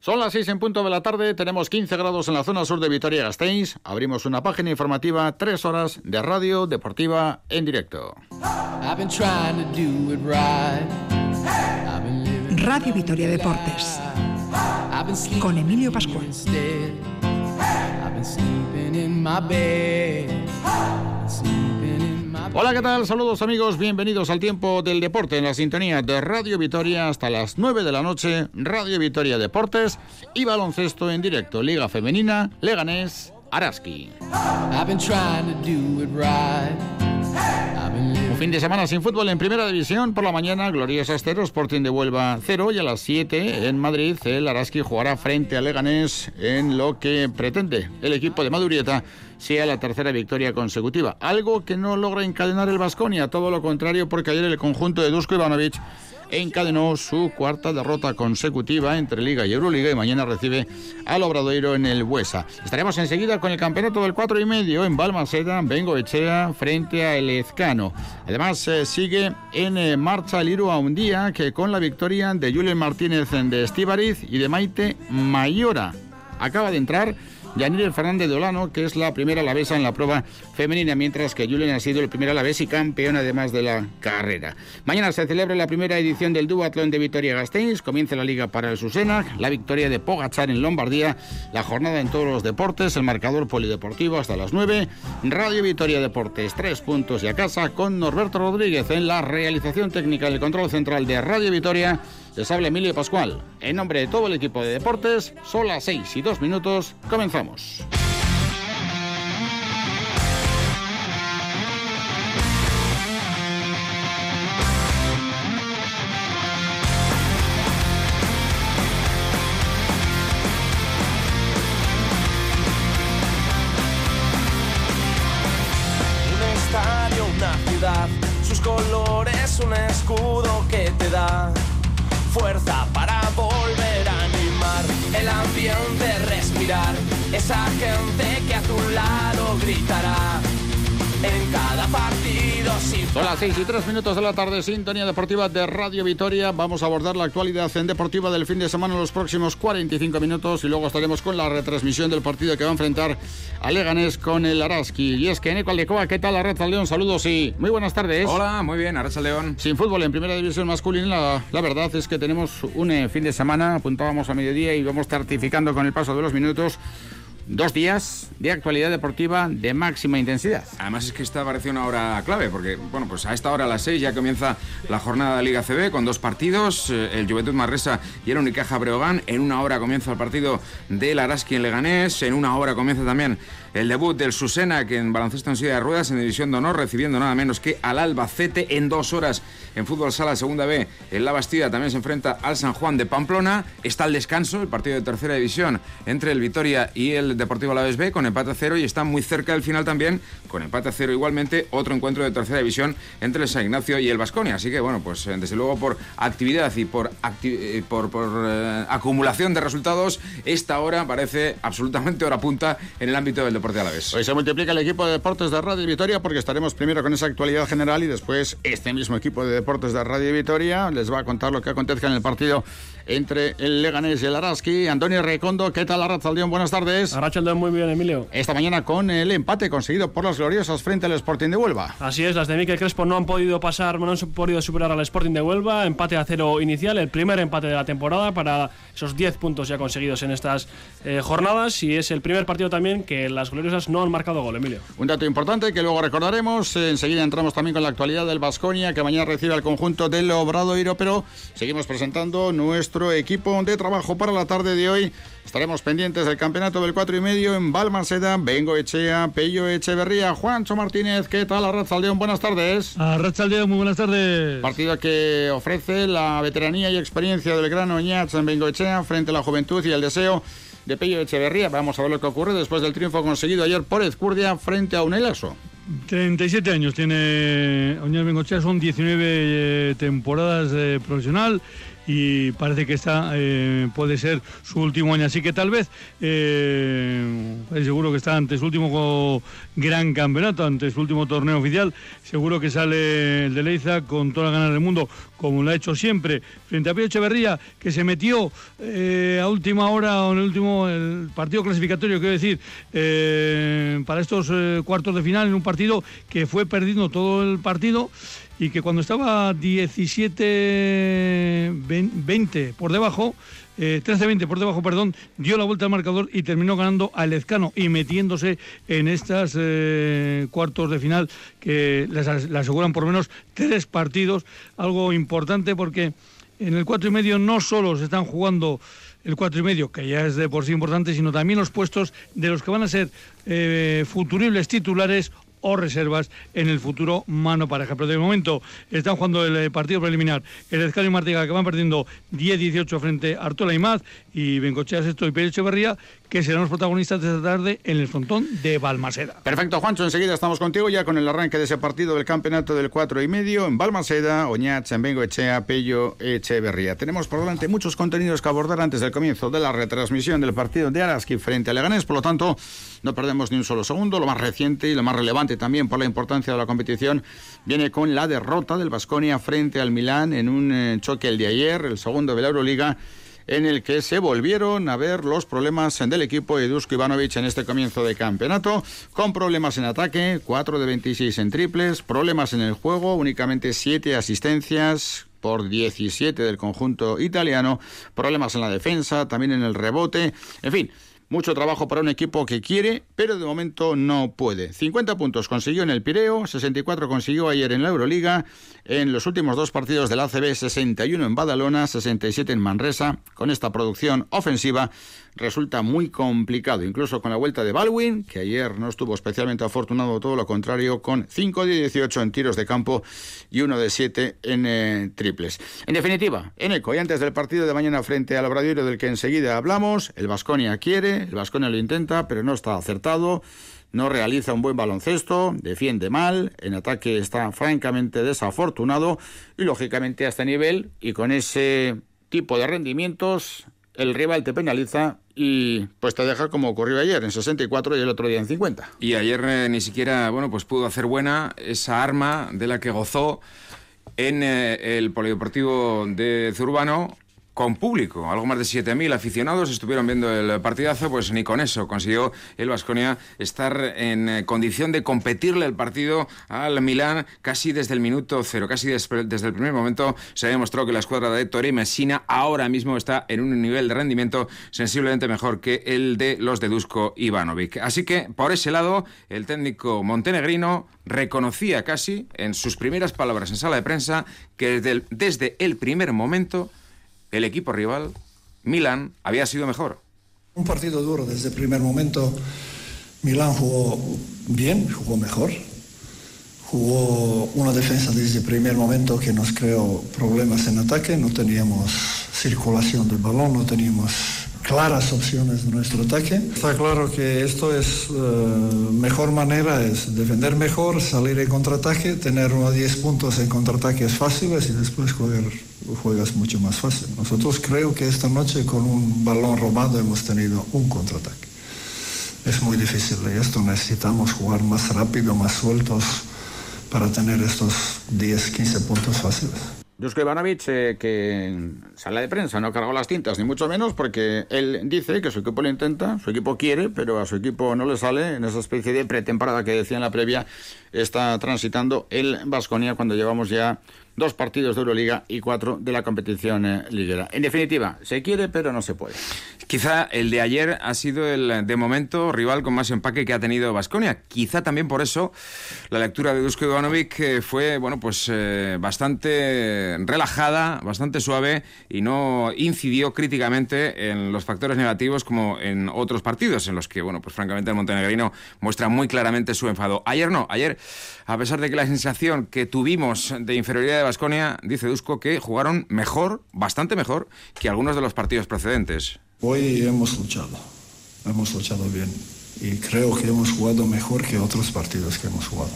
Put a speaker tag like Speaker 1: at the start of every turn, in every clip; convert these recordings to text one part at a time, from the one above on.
Speaker 1: Son las 6 en punto de la tarde, tenemos 15 grados en la zona sur de Vitoria-Gasteiz. Abrimos una página informativa, tres horas de radio deportiva en directo.
Speaker 2: Radio Vitoria Deportes con Emilio Pascual.
Speaker 1: Hola, ¿qué tal? Saludos amigos, bienvenidos al tiempo del deporte en la sintonía de Radio Vitoria hasta las 9 de la noche, Radio Vitoria Deportes y baloncesto en directo, Liga Femenina, Leganés, Araski. Un fin de semana sin fútbol en primera división. Por la mañana, Gloriosa Estero, Sporting de Huelva 0 y a las 7 en Madrid el Araski jugará frente a Leganés en lo que pretende el equipo de Madurieta sea la tercera victoria consecutiva. Algo que no logra encadenar el Vasconia, todo lo contrario porque ayer el conjunto de Dusko Ivanovic encadenó su cuarta derrota consecutiva entre Liga y Euroliga y mañana recibe al Obradoiro en el Buesa. Estaremos enseguida con el campeonato del 4 y medio en Balmaseda, Vengo Echea frente a El Ezcano. Además eh, sigue en eh, marcha el Iru a un día que con la victoria de Julián Martínez de Estíbariz y de Maite Mayora. Acaba de entrar Yanire Fernández de Olano, que es la primera alavesa en la prueba femenina, mientras que Julen ha sido el primer alavés y campeón además de la carrera. Mañana se celebra la primera edición del Duatlón de Vitoria-Gasteiz, comienza la liga para el Susena, la victoria de Pogachar en Lombardía, la jornada en todos los deportes, el marcador polideportivo hasta las 9, Radio Vitoria Deportes, tres puntos y a casa con Norberto Rodríguez en la realización técnica del control central de Radio Vitoria les habla Emilio Pascual. En nombre de todo el equipo de deportes, son las 6 y 2 minutos. Comenzamos.
Speaker 3: Fuerza para volver a animar el ambiente, respirar, esa gente que a tu lado gritará. En cada partido
Speaker 1: Son las 6 y 3 minutos de la tarde, sintonía deportiva de Radio Vitoria. Vamos a abordar la actualidad en deportiva del fin de semana en los próximos 45 minutos y luego estaremos con la retransmisión del partido que va a enfrentar a Leganés con el Araski. Y es que Eneco Aldecoa, ¿qué tal Arracha León? Saludos y muy buenas tardes.
Speaker 4: Hola, muy bien, Arracha León.
Speaker 1: Sin fútbol en primera división masculina, la, la verdad es que tenemos un eh, fin de semana, apuntábamos a mediodía y vamos certificando con el paso de los minutos dos días de actualidad deportiva de máxima intensidad.
Speaker 4: Además es que esta parece una hora clave, porque bueno, pues a esta hora a las 6 ya comienza la jornada de Liga CB con dos partidos, eh, el Juventud Marresa y el Unicaja Breogán. En una hora comienza el partido del Araski en Leganés, en una hora comienza también el debut del Susena, que en baloncesto en silla de ruedas, en división de honor, recibiendo nada menos que al Albacete en dos horas en fútbol sala segunda B. En La Bastida también se enfrenta al San Juan de Pamplona. Está el descanso, el partido de tercera división entre el Vitoria y el Deportivo Alavés B con empate a cero y está muy cerca del final también con empate a cero igualmente otro encuentro de tercera división entre el San Ignacio y el Vasconia. Así que bueno, pues eh, desde luego por actividad y por, eh, por, eh, acumulación de resultados, esta hora parece absolutamente hora punta en el ámbito del deporte alavés.
Speaker 1: Hoy se multiplica el equipo de deportes de Radio Vitoria porque estaremos primero con esa actualidad general y después este mismo equipo de deportes de Radio Vitoria les va a contar lo que acontezca en el partido entre el Leganés y el Araski. Antonio Recondo, ¿qué tal Arrachaldeón? Buenas tardes.
Speaker 5: Arrachaldeón, muy bien, Emilio.
Speaker 1: Esta mañana con el empate conseguido por las gloriosas frente al Sporting de Huelva.
Speaker 5: Así es, las de Miquel Crespo no han podido pasar, no han podido superar al Sporting de Huelva. Empate a cero inicial, el primer empate de la temporada para esos 10 puntos ya conseguidos en estas eh, jornadas. Y es el primer partido también que las gloriosas no han marcado gol, Emilio.
Speaker 1: Un dato importante que luego recordaremos. Enseguida entramos también con la actualidad del Vasconia, que mañana recibe al conjunto del Obradoiro, pero seguimos presentando nuestro equipo de trabajo para la tarde de hoy. Estaremos pendientes del campeonato del 4 y medio en Balmaseda, Vengo Echea, Pello Echeverría, Juancho Martínez. ¿Qué tal, Arrachaldeón? Buenas tardes.
Speaker 6: Arrachaldeón, muy buenas tardes.
Speaker 1: Partido que ofrece la veteranía y experiencia del gran Oñats en Vengo Echea frente a la juventud y el deseo de Pello Echeverría. Vamos a ver lo que ocurre después del triunfo conseguido ayer por Ezcurdia frente a Unelaso.
Speaker 6: 37 años tiene Oñar Bengochea, son 19 eh, temporadas de profesional y parece que esta eh, puede ser su último año. Así que tal vez, eh, seguro que está ante su último gran campeonato, ante su último torneo oficial, seguro que sale el de Leiza con toda la ganas del mundo, como lo ha hecho siempre, frente a Pío Echeverría, que se metió a última hora o en el último partido clasificatorio, quiero decir, para estos cuartos de final en un partido que fue perdiendo todo el partido y que cuando estaba 17-20 por debajo, 13-20 eh, por debajo, perdón, dio la vuelta al marcador y terminó ganando al Lezcano y metiéndose en estas eh, cuartos de final que le aseguran por menos tres partidos, algo importante porque en el cuatro y medio no solo se están jugando el cuatro y medio, que ya es de por sí importante, sino también los puestos de los que van a ser eh, futuribles titulares o reservas en el futuro mano pareja. Pero de momento están jugando el eh, partido preliminar el Ezcano y Martiga que van perdiendo 10-18 frente a Artola y Maz y Bencochea Sexto y Pérez Echeverría que serán los protagonistas de esta tarde en el frontón de Balmaseda.
Speaker 1: Perfecto, Juancho, enseguida estamos contigo ya con el arranque de ese partido del campeonato del 4 y medio en Balmaseda, Oñat, en Echea, Pello, Echeverría. Tenemos por delante muchos contenidos que abordar antes del comienzo de la retransmisión del partido de Araski frente a Leganés, por lo tanto, no perdemos ni un solo segundo. Lo más reciente y lo más relevante también por la importancia de la competición viene con la derrota del Basconia frente al Milán en un eh, choque el de ayer, el segundo de la Euroliga en el que se volvieron a ver los problemas del equipo de Dusko Ivanovic en este comienzo de campeonato, con problemas en ataque, 4 de 26 en triples, problemas en el juego, únicamente 7 asistencias, por 17 del conjunto italiano, problemas en la defensa, también en el rebote, en fin, mucho trabajo para un equipo que quiere, pero de momento no puede. 50 puntos consiguió en el Pireo, 64 consiguió ayer en la Euroliga, en los últimos dos partidos del ACB 61 en Badalona, 67 en Manresa. Con esta producción ofensiva resulta muy complicado, incluso con la vuelta de Baldwin, que ayer no estuvo especialmente afortunado, todo lo contrario, con 5 de 18 en tiros de campo y 1 de 7 en eh, triples. En definitiva, en eco, y antes del partido de mañana frente al Obradoiro del que enseguida hablamos, el Vasconia quiere, el Vasconia lo intenta, pero no está acertado no realiza un buen baloncesto, defiende mal, en ataque está francamente desafortunado y lógicamente a este nivel y con ese tipo de rendimientos el rival te penaliza y pues te deja como ocurrió ayer, en 64 y el otro día en 50.
Speaker 4: Y ayer eh, ni siquiera, bueno, pues pudo hacer buena esa arma de la que gozó en eh, el polideportivo de Zurbano con público. Algo más de 7.000 aficionados estuvieron viendo el partidazo, pues ni con eso consiguió el Vasconia estar en eh, condición de competirle el partido al Milán casi desde el minuto cero, casi desde el primer momento se demostró que la escuadra de Torre Messina ahora mismo está en un nivel de rendimiento sensiblemente mejor que el de los de Dusko Ivanovic. Así que por ese lado el técnico montenegrino reconocía casi en sus primeras palabras en sala de prensa que desde el, desde el primer momento el equipo rival, Milan, había sido mejor.
Speaker 7: Un partido duro desde el primer momento. Milan jugó bien, jugó mejor. Jugó una defensa desde el primer momento que nos creó problemas en ataque. No teníamos circulación del balón, no teníamos claras opciones de nuestro ataque. Está claro que esto es eh, mejor manera, es defender mejor, salir en contraataque, tener unos 10 puntos en contraataques fáciles y después jugar juegas mucho más fácil. Nosotros creo que esta noche con un balón robado hemos tenido un contraataque. Es muy difícil y esto necesitamos jugar más rápido, más sueltos para tener estos 10, 15 puntos fáciles.
Speaker 1: Dusko Ivanovic, eh, que en sala de prensa no cargó las tintas, ni mucho menos, porque él dice que su equipo lo intenta, su equipo quiere, pero a su equipo no le sale en esa especie de pretemporada que decía en la previa, está transitando el Vasconia cuando llevamos ya dos partidos de Euroliga y cuatro de la competición eh, liguera. En definitiva, se quiere pero no se puede.
Speaker 4: Quizá el de ayer ha sido el, de momento, rival con más empaque que ha tenido Vasconia. Quizá también por eso la lectura de Dusko Ivanovic eh, fue, bueno, pues eh, bastante relajada, bastante suave y no incidió críticamente en los factores negativos como en otros partidos en los que, bueno, pues francamente el montenegrino muestra muy claramente su enfado. Ayer no, ayer, a pesar de que la sensación que tuvimos de inferioridad de Vasconia, dice Dusko que jugaron mejor, bastante mejor, que algunos de los partidos precedentes.
Speaker 7: Hoy hemos luchado, hemos luchado bien y creo que hemos jugado mejor que otros partidos que hemos jugado.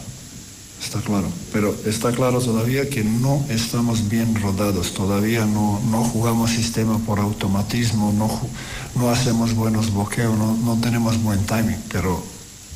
Speaker 7: está claro. Pero está claro todavía que no estamos bien rodados, todavía no, no jugamos sistema por automatismo, no, no hacemos buenos bloqueos, no, no tenemos buen timing, pero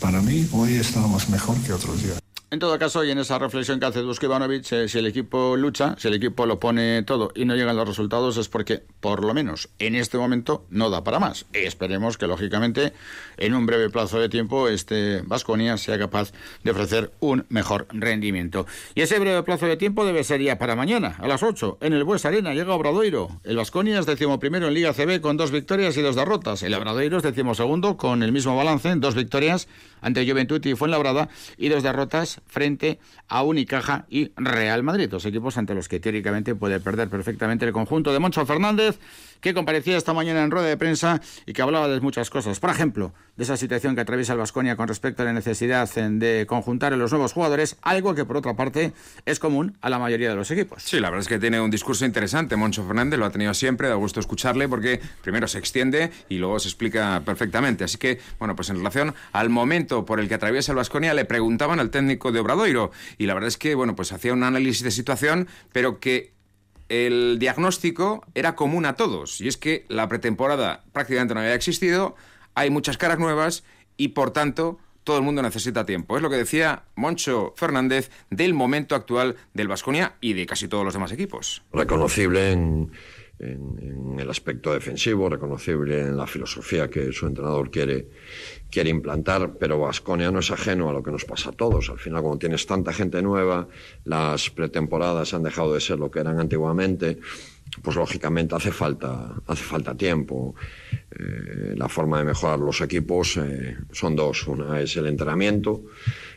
Speaker 7: para mí hoy estamos mejor que otros días.
Speaker 1: En todo caso, y en esa reflexión que hace Dusko Ivanovic, eh, si el equipo lucha, si el equipo lo pone todo y no llegan los resultados, es porque, por lo menos en este momento, no da para más. Esperemos que, lógicamente, en un breve plazo de tiempo, este Vasconia sea capaz de ofrecer un mejor rendimiento. Y ese breve plazo de tiempo debe ser ya para mañana, a las 8, en el Bues Arena, llega Obradoiro. El Vasconia es decimoprimero en Liga CB con dos victorias y dos derrotas. El Obradoiro es decimosegundo con el mismo balance, dos victorias ante Juventud y Fuenlabrada y dos derrotas frente a Unicaja y Real Madrid, dos equipos ante los que teóricamente puede perder perfectamente el conjunto de Moncho Fernández, que comparecía esta mañana en rueda de prensa y que hablaba de muchas cosas. Por ejemplo, de esa situación que atraviesa el Vasconia con respecto a la necesidad de conjuntar a los nuevos jugadores, algo que por otra parte es común a la mayoría de los equipos.
Speaker 4: Sí, la verdad es que tiene un discurso interesante. Moncho Fernández lo ha tenido siempre, da gusto escucharle porque primero se extiende y luego se explica perfectamente. Así que, bueno, pues en relación al momento por el que atraviesa el Vasconia, le preguntaban al técnico de Obradoiro y la verdad es que, bueno, pues hacía un análisis de situación, pero que el diagnóstico era común a todos, y es que la pretemporada prácticamente no había existido, hay muchas caras nuevas y por tanto todo el mundo necesita tiempo. Es lo que decía Moncho Fernández del momento actual del Vasconia y de casi todos los demás equipos.
Speaker 8: Reconocible en, en, el aspecto defensivo, reconocible en la filosofía que su entrenador quiere, quiere implantar, pero Vasconia no es ajeno a lo que nos pasa a todos. Al final, cuando tienes tanta gente nueva, las pretemporadas han dejado de ser lo que eran antiguamente, pues lógicamente hace falta, hace falta tiempo. Eh, la forma de mejorar los equipos eh, son dos. Una es el entrenamiento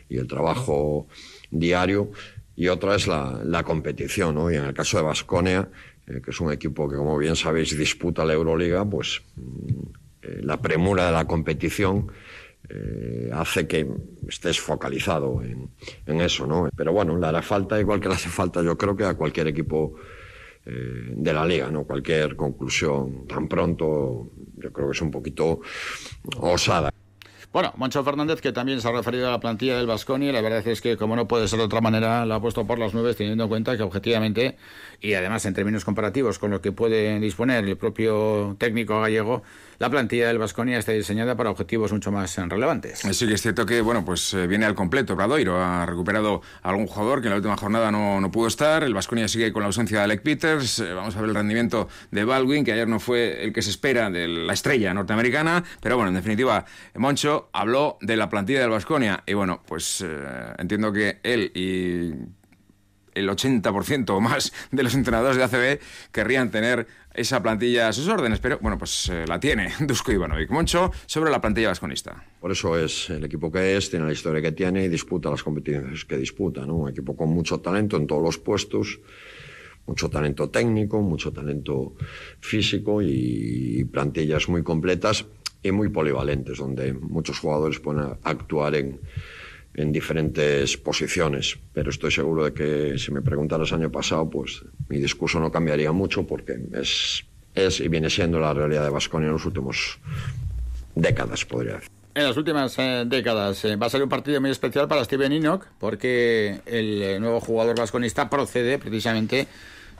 Speaker 8: y el trabajo diario, y otra es la, la competición. ¿no? Y en el caso de Vasconia, que es un equipo que, como bien sabéis, disputa la Euroliga, pues mm, eh, la premura de la competición eh, hace que estés focalizado en, en, eso, ¿no? Pero bueno, le hará falta, igual que le hace falta, yo creo que a cualquier equipo de la liga, ¿no? Cualquier conclusión tan pronto, yo creo que es un poquito osada.
Speaker 1: Bueno, Moncho Fernández, que también se ha referido a la plantilla del Vasconi, la verdad es que, como no puede ser de otra manera, la ha puesto por las nubes, teniendo en cuenta que objetivamente, y además en términos comparativos con lo que puede disponer el propio técnico gallego, la plantilla del Vasconia está diseñada para objetivos mucho más relevantes.
Speaker 4: Sí que es cierto que bueno, pues eh, viene al completo Bradoiro, ha recuperado algún jugador que en la última jornada no, no pudo estar, el Vasconia sigue con la ausencia de Alec Peters, eh, vamos a ver el rendimiento de Baldwin, que ayer no fue el que se espera de la estrella norteamericana, pero bueno, en definitiva, Moncho habló de la plantilla del Vasconia y bueno, pues eh, entiendo que él y el 80% o más de los entrenadores de ACB querrían tener esa plantilla a sus órdenes, pero bueno, pues eh, la tiene Dusko Ivanovic. Moncho, sobre la plantilla vasconista.
Speaker 8: Por eso es el equipo que es, tiene la historia que tiene y disputa las competiciones que disputa. Un equipo con mucho talento en todos los puestos, mucho talento técnico, mucho talento físico y plantillas muy completas y muy polivalentes, donde muchos jugadores pueden actuar en en diferentes posiciones, pero estoy seguro de que si me preguntaras el año pasado, pues mi discurso no cambiaría mucho porque es, es y viene siendo la realidad de Vasconia en los últimos décadas, podría decir.
Speaker 1: En las últimas eh, décadas eh, va a ser un partido muy especial para Steven Enoch porque el eh, nuevo jugador vasconista procede precisamente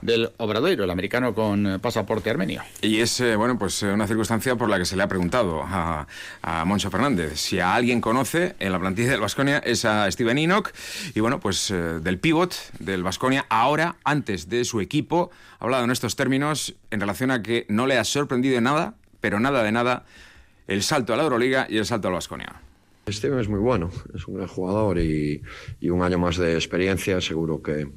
Speaker 1: del Obradoiro, el americano con eh, pasaporte armenio.
Speaker 4: Y es, eh, bueno, pues eh, una circunstancia por la que se le ha preguntado a, a Moncho Fernández. Si a alguien conoce en la plantilla del Vasconia es a Steven Enoch y, bueno, pues del pivot del Vasconia, ahora, antes de su equipo, ha hablado en estos términos en relación a que no le ha sorprendido nada, pero nada de nada, el salto a la Euroliga y el salto al Vasconia.
Speaker 8: Steven es muy bueno, es un gran jugador y, y un año más de experiencia seguro que,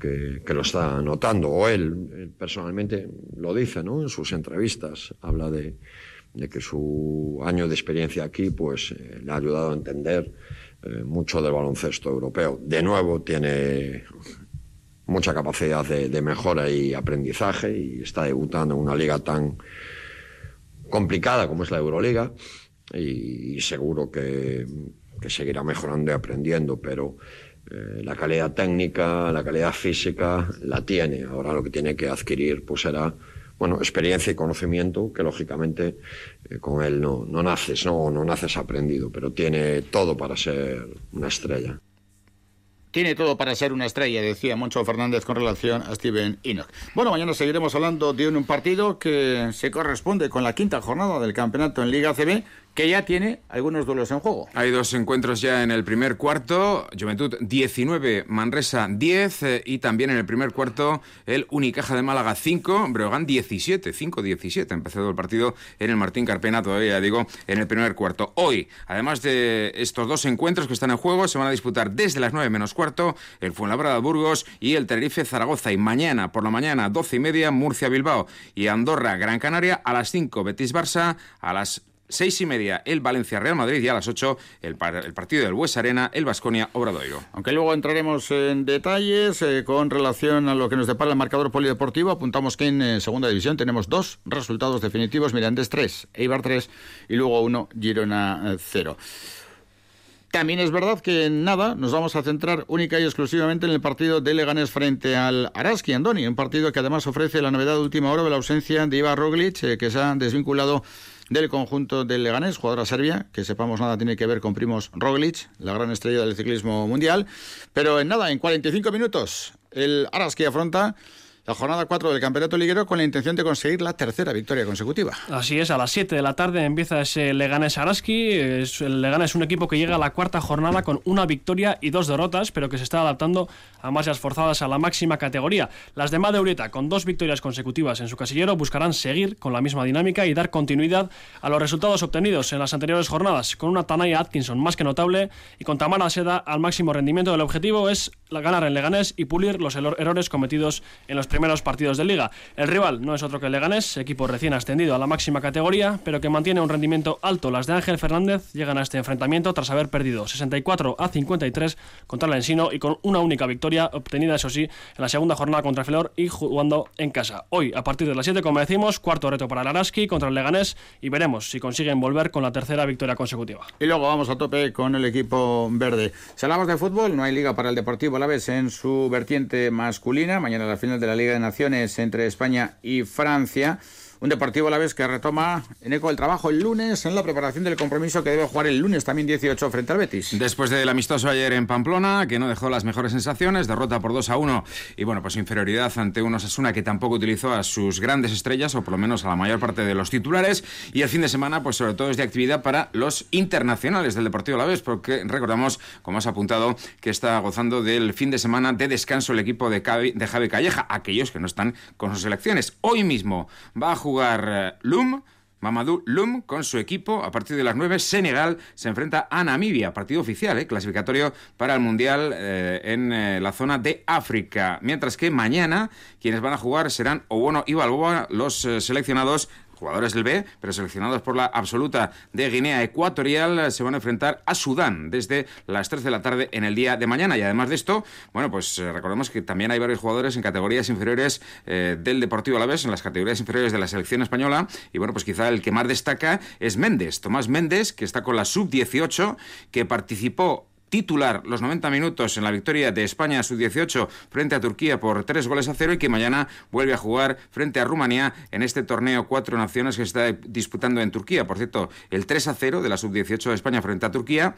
Speaker 8: que, lo está notando, o él, personalmente lo dice ¿no? en sus entrevistas, habla de, que su año de experiencia aquí pues, eh, le ha ayudado a entender eh, mucho del baloncesto europeo. De nuevo, tiene mucha capacidad de, mejora y aprendizaje y está debutando en una liga tan complicada como es la Euroliga y, seguro que, que seguirá mejorando y aprendiendo, pero eh, la calidad técnica, la calidad física la tiene. Ahora lo que tiene que adquirir pues será bueno, experiencia y conocimiento que lógicamente eh, con él no, no naces, no, no naces aprendido, pero tiene todo para ser una estrella
Speaker 1: tiene todo para ser una estrella, decía Moncho Fernández con relación a Steven Enoch. Bueno, mañana seguiremos hablando de un partido que se corresponde con la quinta jornada del campeonato en Liga CB que ya tiene algunos duelos en juego.
Speaker 4: Hay dos encuentros ya en el primer cuarto, Juventud 19, Manresa 10 eh, y también en el primer cuarto el Unicaja de Málaga 5, Breogán 17, 5-17, empezado el partido en el Martín Carpena, todavía digo, en el primer cuarto. Hoy, además de estos dos encuentros que están en juego, se van a disputar desde las 9 menos cuarto el Fuenlabrada Burgos y el Tenerife Zaragoza. Y mañana por la mañana 12 y media Murcia Bilbao y Andorra Gran Canaria. A las 5 Betis Barça, a las Seis y media el Valencia Real Madrid y a las ocho el, partido del Bues Arena, el Vasconia Obradoiro.
Speaker 1: Aunque luego entraremos en detalles eh, con relación a lo que nos depara el marcador polideportivo, apuntamos que en eh, segunda división tenemos dos resultados definitivos, Mirandes 3, Eibar 3 y luego uno, Girona 0. Eh, También es verdad que en nada nos vamos a centrar única y exclusivamente en el partido de Leganés frente al Araski Andoni, un partido que además ofrece la novedad de última hora de la ausencia de Ibar Roglic, que se ha desvinculado del conjunto del Leganés, jugadora serbia, que sepamos nada tiene que ver con Primos Roglic, la gran estrella del ciclismo mundial. Pero en nada, en 45 minutos, el Araski afronta la jornada 4 del Campeonato Liguero con la intención de conseguir la tercera victoria consecutiva.
Speaker 5: Así es, a las 7 de la tarde empieza ese Leganés Araski. el Leganés es un equipo que llega a la cuarta jornada con una victoria y dos derrotas, pero que se está adaptando a marchas forzadas a la máxima categoría. Las de Madeureta, con dos victorias consecutivas en su casillero, buscarán seguir con la misma dinámica y dar continuidad a los resultados obtenidos en las anteriores jornadas, con una Tanaya Atkinson más que notable y con Tamara Seda al máximo rendimiento. El objetivo es ganar en Leganés y pulir los errores cometidos en los primeros partidos de liga. El rival no es otro que el Leganés, equipo recién ascendido a la máxima categoría, pero que mantiene un rendimiento alto. Las de Ángel Fernández llegan a este enfrentamiento tras haber perdido 64 a 53 contra el Ensino y con una única victoria obtenida, eso sí, en la segunda jornada contra Flor y jugando en casa. Hoy, a partir de las 7, como decimos, cuarto reto para el Araski contra el Leganés y veremos si consiguen volver con la tercera victoria consecutiva.
Speaker 1: Y luego vamos a tope con el equipo verde. Si hablamos de fútbol, no hay liga para el Deportivo la vez en su vertiente masculina. Mañana la final de la Liga de Naciones entre España y Francia. Un Deportivo a la vez que retoma en eco el trabajo el lunes en la preparación del compromiso que debe jugar el lunes también 18 frente al Betis.
Speaker 4: Después del amistoso ayer en Pamplona, que no dejó las mejores sensaciones, derrota por 2 a 1 y bueno, pues inferioridad ante un Osasuna que tampoco utilizó a sus grandes estrellas o por lo menos a la mayor parte de los titulares y el fin de semana pues sobre todo es de actividad para los internacionales del Deportivo a la vez porque recordamos, como has apuntado, que está gozando del fin de semana de descanso el equipo de, de Javi Calleja, aquellos que no están con sus selecciones. Hoy mismo a jugar eh, Lum. Mamadou Lum con su equipo a partir de las 9 Senegal se enfrenta a Namibia, partido oficial, eh, clasificatorio para el Mundial eh, en la zona de África. Mientras que mañana quienes van a jugar serán Obono y Balboa, los seleccionados jugadores del B, pero seleccionados por la absoluta de Guinea Ecuatorial, se van a enfrentar a Sudán desde las 3 de la tarde en el día de mañana. Y además de esto, bueno, pues eh, recordemos que también hay varios jugadores en categorías inferiores eh, del Deportivo Alavés, en las categorías inferiores de la selección española. Y bueno, pues quizá el que más destaca es Méndez, Tomás Méndez, que está con la sub-18, que participó titular los 90 minutos en la victoria de España sub-18 frente a Turquía por tres goles a cero y que mañana vuelve a jugar frente a Rumanía en este torneo Cuatro Naciones que está disputando en Turquía. Por cierto, el 3 a 0 de la sub-18 de España frente a Turquía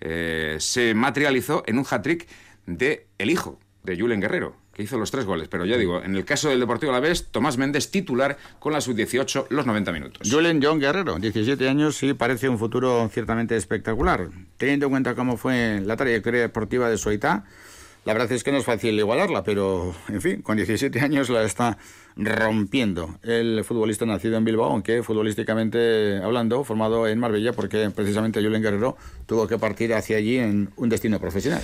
Speaker 4: eh, se materializó en un hat-trick de el hijo de Julen Guerrero que hizo los tres goles. Pero ya digo, en el caso del Deportivo Alavés, Tomás Méndez titular con la sub-18 los 90 minutos.
Speaker 1: Julen John Guerrero, 17 años, sí parece un futuro ciertamente espectacular. Teniendo en cuenta cómo fue la trayectoria deportiva de Soita, la verdad es que no es fácil igualarla, pero en fin, con 17 años la está rompiendo. El futbolista nacido en Bilbao, aunque futbolísticamente hablando, formado en Marbella, porque precisamente Julen Guerrero tuvo que partir hacia allí en un destino profesional.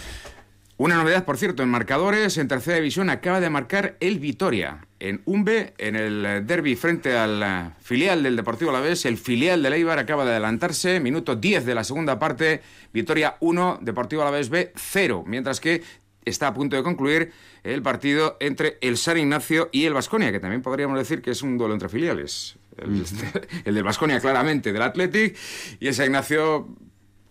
Speaker 4: Una novedad, por cierto, en marcadores, en tercera división acaba de marcar el Vitoria. En Umbe, en el derby frente al filial del Deportivo Alavés, el filial de Leibar acaba de adelantarse, minuto 10 de la segunda parte, Vitoria 1, Deportivo Alavés B 0, mientras que está a punto de concluir el partido entre el San Ignacio y el Vasconia, que también podríamos decir que es un duelo entre filiales. El, el del Vasconia claramente del Athletic y el San Ignacio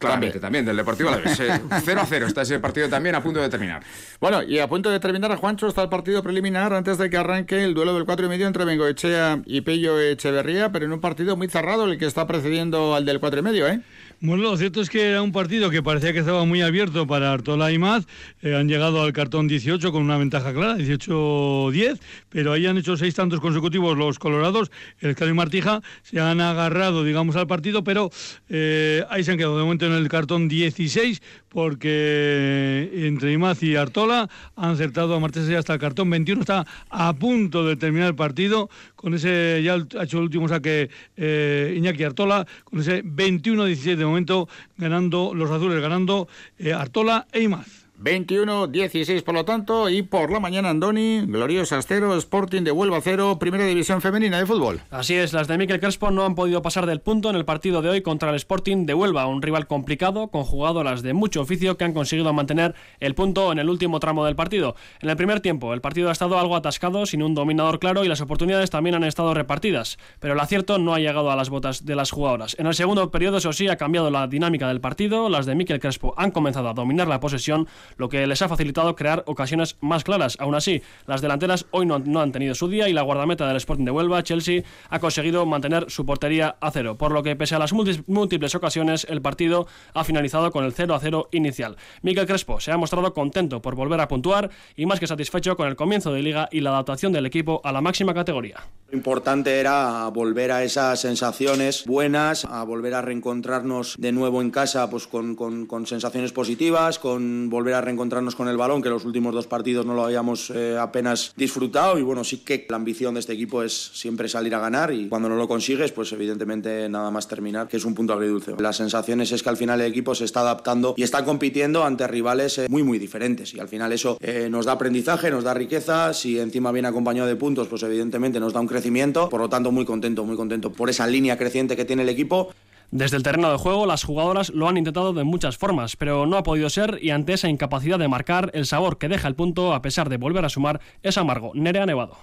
Speaker 4: Claramente, también, del Deportivo Alavés. 0 a 0 está ese partido también a punto de terminar.
Speaker 1: Bueno, y a punto de terminar, a Juancho, está el partido preliminar antes de que arranque el duelo del 4 y medio entre Bengoechea y Pello Echeverría, pero en un partido muy cerrado el que está precediendo al del 4 y medio, ¿eh?
Speaker 6: Bueno, lo cierto es que era un partido que parecía que estaba muy abierto para Artola y Maz. Eh, han llegado al cartón 18 con una ventaja clara, 18-10, pero ahí han hecho seis tantos consecutivos los colorados. El Cali Martija se han agarrado, digamos, al partido, pero eh, ahí se han quedado de momento en el cartón 16 porque entre Imaz y Artola han acertado a marcharse hasta el cartón 21. Está a punto de terminar el partido con ese, ya ha hecho el último saque eh, Iñaki Artola, con ese 21-17 de momento ganando los azules, ganando eh, Artola e Imaz.
Speaker 1: 21-16 por lo tanto y por la mañana Andoni, Gloriosa Astero, Sporting de Huelva 0, Primera División Femenina de Fútbol.
Speaker 5: Así es, las de Miquel Crespo no han podido pasar del punto en el partido de hoy contra el Sporting de Huelva, un rival complicado con jugadoras de mucho oficio que han conseguido mantener el punto en el último tramo del partido. En el primer tiempo el partido ha estado algo atascado, sin un dominador claro y las oportunidades también han estado repartidas, pero el acierto no ha llegado a las botas de las jugadoras. En el segundo periodo eso sí ha cambiado la dinámica del partido, las de Miquel Crespo han comenzado a dominar la posesión, lo que les ha facilitado crear ocasiones más claras. Aún así, las delanteras hoy no, han tenido su día y la guardameta del Sporting de Huelva, Chelsea, ha conseguido mantener su portería a cero, por lo que pese a las múltiples ocasiones, el partido ha finalizado con el 0 a 0 inicial. Miguel Crespo se ha mostrado contento por volver a puntuar y más que satisfecho con el comienzo de liga y la adaptación del equipo a la máxima categoría.
Speaker 9: Lo importante era volver a esas sensaciones buenas, a volver a reencontrarnos de nuevo en casa pues con, con sensaciones positivas, con volver a reencontrarnos con el balón, que los últimos dos partidos no lo habíamos eh, apenas disfrutado y bueno, sí que la ambición de este equipo es siempre salir a ganar y cuando no lo consigues, pues evidentemente nada más terminar, que es un punto agridulce. Las sensaciones es que al final el equipo se está adaptando y está compitiendo ante rivales eh, muy muy diferentes y al final eso eh, nos da aprendizaje, nos da riqueza, si encima viene acompañado de puntos, pues evidentemente nos da un crecimiento, por lo tanto muy contento, muy contento por esa línea creciente que tiene el equipo.
Speaker 5: Desde el terreno de juego, las jugadoras lo han intentado de muchas formas, pero no ha podido ser y ante esa incapacidad de marcar, el sabor que deja el punto, a pesar de volver a sumar, es amargo. Nerea Nevado.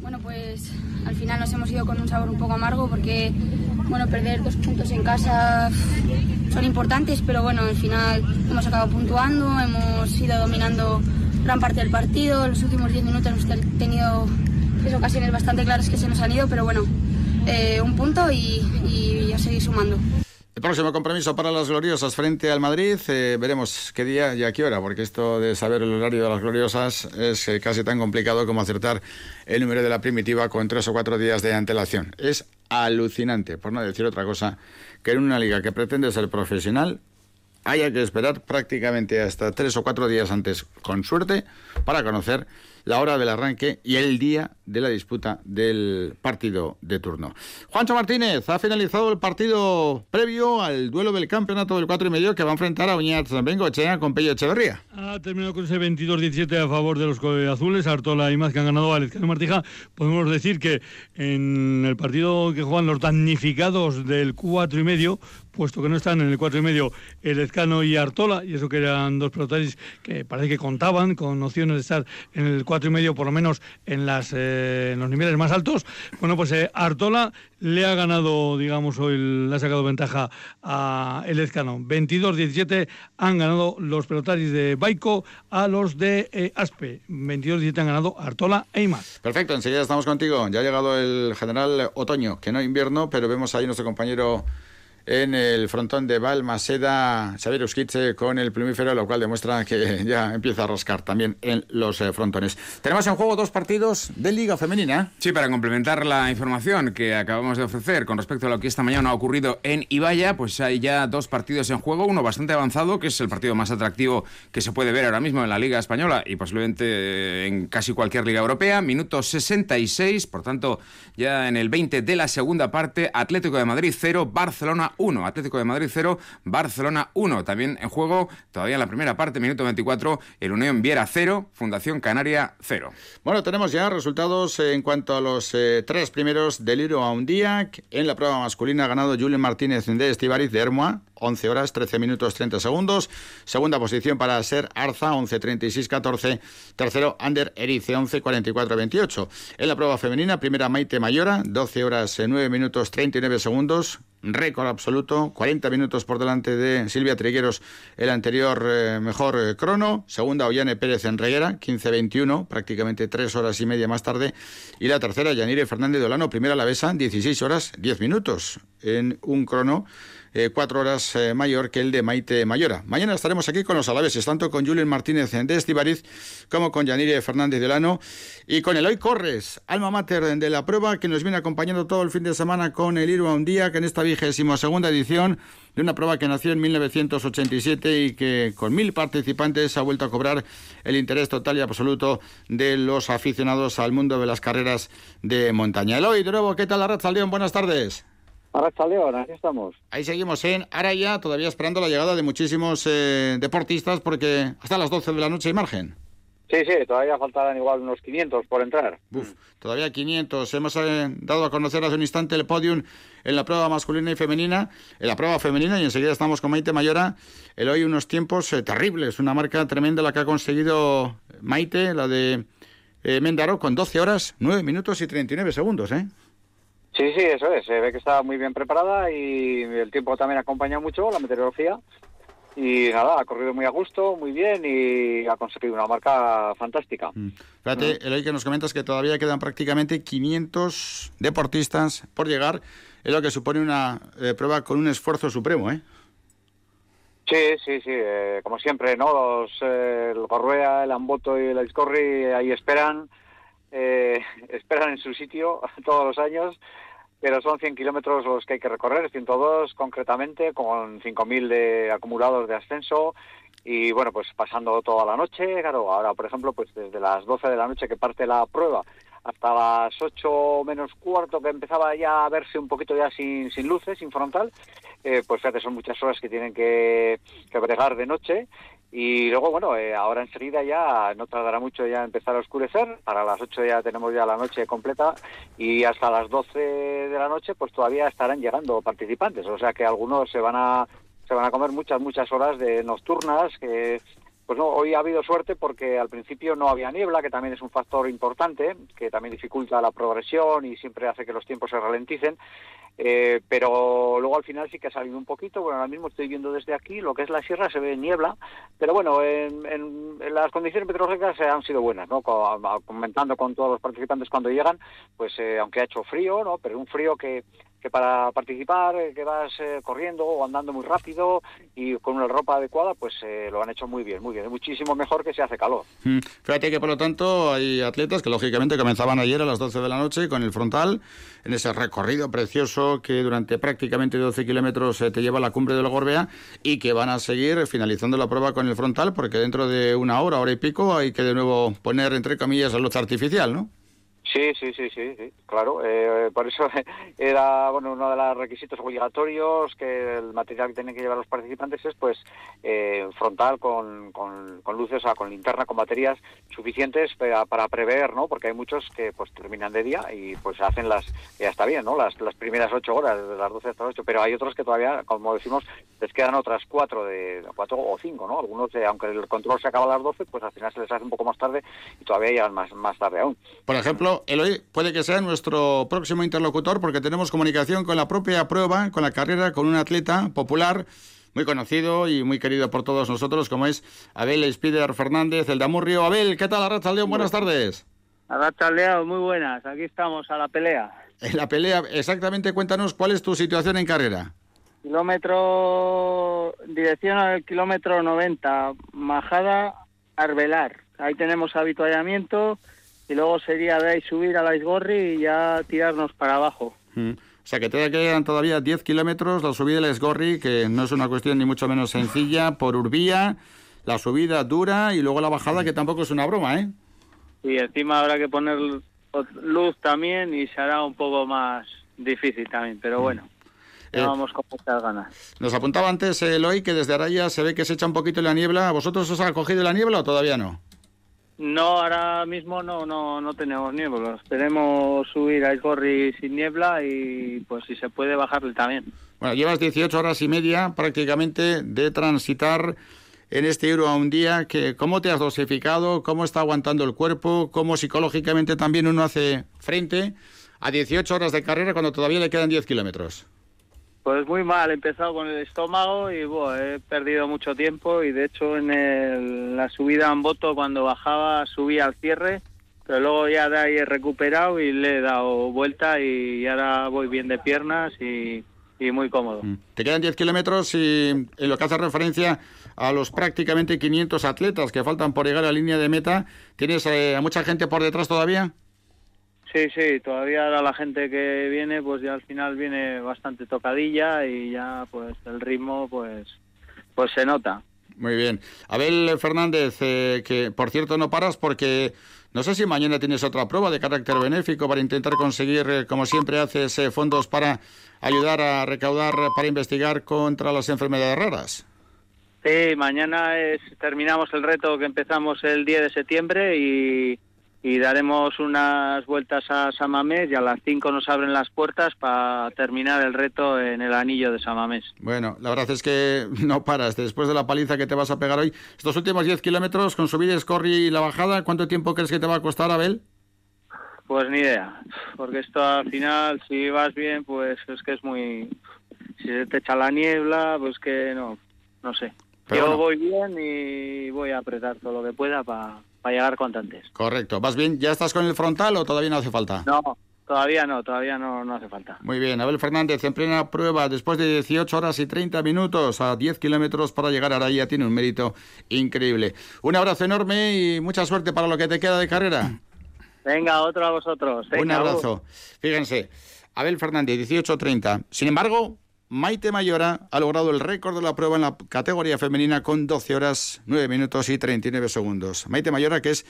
Speaker 10: Bueno, pues al final nos hemos ido con un sabor un poco amargo porque, bueno, perder dos puntos en casa son importantes, pero bueno, al final hemos acabado puntuando, hemos ido dominando gran parte del partido, los últimos diez minutos hemos tenido ocasiones bastante claras que se nos han ido, pero bueno, eh, un punto y, y a seguir sumando.
Speaker 1: El próximo compromiso para las gloriosas frente al Madrid, eh, veremos qué día y a qué hora, porque esto de saber el horario de las gloriosas es eh, casi tan complicado como acertar el número de la primitiva con tres o cuatro días de antelación. Es alucinante, por no decir otra cosa, que en una liga que pretende ser profesional haya que esperar prácticamente hasta tres o cuatro días antes, con suerte, para conocer la hora del arranque y el día de la disputa del partido de turno. Juancho Martínez ha finalizado el partido previo al duelo del campeonato del 4 y medio que va a enfrentar a Oñat Bengochea con Pello Echeverría.
Speaker 6: Ha terminado con ese 22-17 a favor de los azules, Artola y más que han ganado a Alezcano Martija. Podemos decir que en el partido que juegan los damnificados del 4 y medio, puesto que no están en el 4 y medio el Ezcano y Artola, y eso que eran dos protagonistas que parece que contaban con opciones de estar en el 4 y medio, por lo menos en, las, eh, en los niveles más altos. Bueno, pues eh, Artola le ha ganado, digamos, hoy le ha sacado ventaja a el Ezcano. 22-17 han ganado los pelotaris de Baico a los de eh, Aspe. 22-17 han ganado Artola e Imaz.
Speaker 1: Perfecto, enseguida estamos contigo. Ya ha llegado el general otoño, que no invierno, pero vemos ahí nuestro compañero en el frontón de Balmaseda, Xavier Usquitze con el plumífero, lo cual demuestra que ya empieza a rascar también en los eh, frontones. Tenemos en juego dos partidos de Liga Femenina.
Speaker 4: Sí, para complementar la información que acabamos de ofrecer con respecto a lo que esta mañana ha ocurrido en Ibaya, pues hay ya dos partidos en juego, uno bastante avanzado, que es el partido más atractivo que se puede ver ahora mismo en la Liga Española y posiblemente en casi cualquier liga europea, minuto 66, por tanto ya en el 20 de la segunda parte, Atlético de Madrid 0, Barcelona 1, Atlético de Madrid 0, Barcelona 1. También en juego, todavía en la primera parte, minuto 24, el Unión Viera 0, Fundación Canaria 0.
Speaker 1: Bueno, tenemos ya resultados en cuanto a los eh, tres primeros del Iro a un día. En la prueba masculina ha ganado Julien Martínez de Estivariz de Hermoa, 11 horas 13 minutos 30 segundos. Segunda posición para Ser Arza, 36 14. Tercero, Ander Erice, 44 28. En la prueba femenina, primera Maite Mayora, 12 horas 9 minutos 39 segundos récord absoluto, 40 minutos por delante de Silvia Trigueros, el anterior eh, mejor eh, crono, segunda Ollane Pérez en Reguera, 15-21, prácticamente tres horas y media más tarde, y la tercera Yanire Fernández de Olano, primera la besa, 16 horas 10 minutos en un crono eh, cuatro horas eh, mayor que el de Maite Mayora. Mañana estaremos aquí con los alaveses, tanto con Julien Martínez de Estibariz como con Yanire Fernández Delano y con Eloy Corres, alma mater de la prueba, que nos viene acompañando todo el fin de semana con el Irua un día, que en esta vigésima segunda edición de una prueba que nació en 1987 y que con mil participantes ha vuelto a cobrar el interés total y absoluto de los aficionados al mundo de las carreras de montaña. Eloy, de nuevo, ¿qué tal la León? Buenas tardes.
Speaker 11: Arracha León, aquí estamos.
Speaker 1: Ahí seguimos en Araya, todavía esperando la llegada de muchísimos eh, deportistas porque hasta las 12 de la noche hay margen.
Speaker 11: Sí, sí, todavía faltarán igual unos 500 por entrar.
Speaker 1: Uf, todavía 500. Hemos eh, dado a conocer hace un instante el podium en la prueba masculina y femenina, en la prueba femenina, y enseguida estamos con Maite Mayora. El hoy unos tiempos eh, terribles, una marca tremenda la que ha conseguido Maite, la de Mendaro, con 12 horas, 9 minutos y 39 segundos, ¿eh?
Speaker 11: Sí, sí, eso es. Se ve que está muy bien preparada y el tiempo también acompaña mucho, la meteorología. Y nada, ha corrido muy a gusto, muy bien y ha conseguido una marca fantástica. Mm.
Speaker 1: Fíjate, mm. Eloy, que nos comentas que todavía quedan prácticamente 500 deportistas por llegar, es lo que supone una eh, prueba con un esfuerzo supremo, ¿eh?
Speaker 11: Sí, sí, sí, eh, como siempre, ¿no? Los, eh, el Gorruea, el Amboto y el Iscorri ahí esperan, esperan en su sitio todos los años pero son 100 kilómetros los que hay que recorrer, 102 concretamente, con 5.000 de acumulados de ascenso y bueno, pues pasando toda la noche, claro, ahora por ejemplo, pues desde las 12 de la noche que parte la prueba hasta las 8 menos cuarto que empezaba ya a verse un poquito ya sin, sin luces, sin frontal, eh, pues fíjate, son muchas horas que tienen que, que bregar de noche y luego, bueno, eh, ahora enseguida ya no tardará mucho ya empezar a oscurecer. Para las 8 ya tenemos ya la noche completa y hasta las 12 de la noche pues todavía estarán llegando participantes. O sea que algunos se van a se van a comer muchas muchas horas de nocturnas que pues no, hoy ha habido suerte porque al principio no había niebla, que también es un factor importante, que también dificulta la progresión y siempre hace que los tiempos se ralenticen. Eh, pero luego al final sí que ha salido un poquito. Bueno, ahora mismo estoy viendo desde aquí lo que es la sierra, se ve niebla, pero bueno, en, en, las condiciones meteorológicas han sido buenas, ¿no? Comentando con todos los participantes cuando llegan, pues eh, aunque ha hecho frío, ¿no? Pero un frío que, que para participar, eh, que vas eh, corriendo o andando muy rápido y con una ropa adecuada, pues eh, lo han hecho muy bien, muy bien. Es muchísimo mejor que se hace calor.
Speaker 1: Mm. Fíjate que por lo tanto hay atletas que lógicamente comenzaban ayer a las 12 de la noche con el frontal, en ese recorrido precioso que durante prácticamente 12 kilómetros te lleva a la cumbre de la Gorbea y que van a seguir finalizando la prueba con el frontal porque dentro de una hora, hora y pico hay que de nuevo poner entre comillas la luz artificial, ¿no?
Speaker 11: Sí, sí, sí, sí, sí claro. Eh, por eso era bueno uno de los requisitos obligatorios que el material que tienen que llevar los participantes es pues eh, frontal con, con, luces, o sea, con linterna, con baterías suficientes para, prever, ¿no? Porque hay muchos que pues terminan de día y pues hacen las, ya está bien, ¿no? Las, las primeras ocho horas, desde las doce hasta las ocho, pero hay otros que todavía, como decimos, les quedan otras cuatro, de cuatro o cinco, ¿no? Algunos, aunque el control se acaba a las doce, pues al final se les hace un poco más tarde y todavía llegan más, más tarde aún.
Speaker 1: Por ejemplo, Eloy puede que sea nuestro próximo interlocutor porque tenemos comunicación con la propia prueba, con la carrera, con un atleta popular muy conocido y muy querido por todos nosotros, como es Abel Spider Fernández, el de Amurrio. Abel, ¿qué tal, Arracha León? Buenas tardes.
Speaker 12: Arracha León, muy buenas. Aquí estamos a la pelea.
Speaker 1: En la pelea, exactamente, cuéntanos cuál es tu situación en carrera.
Speaker 12: Kilómetro, dirección al kilómetro 90, Majada, Arbelar. Ahí tenemos habituallamiento y luego sería de ahí subir a la Isgorri y ya tirarnos para abajo.
Speaker 1: Mm. O sea que te quedan todavía 10 kilómetros la subida de la Esgorri, que no es una cuestión ni mucho menos sencilla, por Urbía, la subida dura y luego la bajada, que tampoco es una broma, ¿eh?
Speaker 12: Y encima habrá que poner luz también y se hará un poco más difícil también, pero bueno. Eh, vamos con muchas ganas.
Speaker 1: Nos apuntaba antes Eloy que desde Araya se ve que se echa un poquito la niebla. ¿Vosotros os ha cogido la niebla o todavía no?
Speaker 12: No, ahora mismo no, no, no tenemos niebla. Esperemos subir a Isgorri sin niebla y pues si se puede bajarle también.
Speaker 1: Bueno, llevas 18 horas y media prácticamente de transitar en este Euro a un día. Que, ¿Cómo te has dosificado? ¿Cómo está aguantando el cuerpo? ¿Cómo psicológicamente también uno hace frente a 18 horas de carrera cuando todavía le quedan 10 kilómetros?
Speaker 12: Pues muy mal, he empezado con el estómago y bueno, he perdido mucho tiempo y de hecho en el- la subida en voto cuando bajaba subía al cierre, pero luego ya de ahí he recuperado y le he dado vuelta y ahora voy bien de piernas y, muy cómodo.
Speaker 1: Te quedan 10 kilómetros y en lo que hace referencia a los prácticamente 500 atletas que faltan por llegar a la línea de meta, ¿tienes eh, a mucha gente por detrás todavía?
Speaker 12: Sí, sí, todavía la gente que viene, pues ya al final viene bastante tocadilla y ya pues el ritmo pues pues se nota.
Speaker 1: Muy bien. Abel Fernández, eh, que por cierto no paras porque no sé si mañana tienes otra prueba de carácter benéfico para intentar conseguir, eh, como siempre haces, eh, fondos para ayudar a recaudar, para investigar contra las enfermedades raras.
Speaker 12: Sí, mañana es, terminamos el reto que empezamos el 10 de septiembre y, y daremos unas vueltas a Samamés y a las 5 nos abren las puertas para terminar el reto en el anillo de Samamés.
Speaker 1: Bueno, la verdad es que no paras. Después de la paliza que te vas a pegar hoy, estos últimos 10 kilómetros con subida, escorri y la bajada, ¿cuánto tiempo crees que te va a costar, Abel?
Speaker 12: Pues ni idea, porque esto al final, si vas bien, pues es que es muy... Si se te echa la niebla, pues que no, no sé.
Speaker 1: Pero
Speaker 12: Yo
Speaker 1: bueno.
Speaker 12: voy bien y voy a apretar todo lo que pueda para llegar cuanto antes.
Speaker 1: Correcto. ¿Vas bien? ¿Ya estás con el frontal o todavía no hace falta?
Speaker 12: No, todavía no, todavía no, no hace falta.
Speaker 1: Muy bien, Abel Fernández en plena prueba después de 18 horas y 30 minutos a 10 kilómetros para llegar a Araya tiene un mérito increíble. Un abrazo enorme y mucha suerte para lo que te queda de carrera.
Speaker 12: Venga, otro a vosotros.
Speaker 1: Un abrazo. Fíjense, Abel Fernández, 18.30. Sin embargo, Maite Mayora ha logrado el récord de la prueba en la categoría femenina con 12 horas, 9 minutos y 39 segundos. Maite Mayora, que es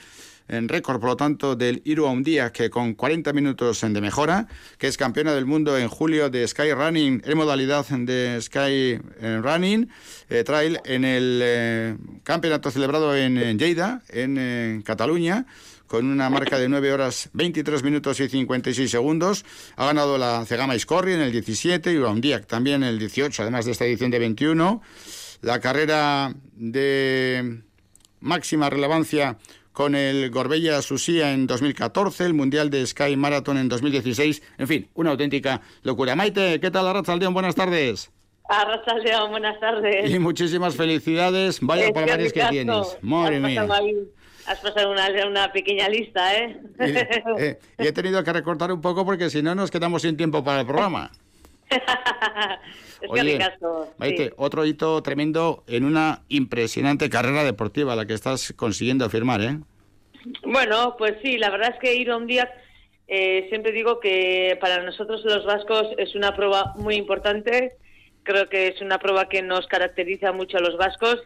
Speaker 1: en récord, por lo tanto, del Iru un día, que con 40 minutos de mejora, que es campeona del mundo en julio de Sky Running, en modalidad de Sky eh, Running, eh, Trail, en el eh, campeonato celebrado en, en Lleida, en Cataluña, con una marca de 9 horas 23 minutos y 56 segundos. Ha ganado la Cegama Iscorri en el 17 y Urandiac también en el 18, además de esta edición de 21. La carrera de máxima relevancia con el Gorbella Susía en 2014, el Mundial de Sky Marathon en 2016. En fin, una auténtica locura. Maite, ¿qué tal, Arrachaldeón? Buenas tardes.
Speaker 13: Arrachaldeón, buenas tardes.
Speaker 1: Y muchísimas felicidades. Vaya
Speaker 13: Es
Speaker 1: palmares que tienes. Madre mía.
Speaker 13: Has pasado una, una pequeña lista, ¿eh?
Speaker 1: Eh, y he tenido que recortar un poco porque si no nos quedamos sin tiempo para el programa.
Speaker 13: es que
Speaker 1: Oye,
Speaker 13: sí.
Speaker 1: Maite, otro hito tremendo en una impresionante carrera deportiva la que estás consiguiendo firmar, ¿eh?
Speaker 13: Bueno, pues sí, la verdad es que ir a un día, eh, siempre digo que para nosotros los vascos es una prueba muy importante. Creo que es una prueba que nos caracteriza mucho a los vascos.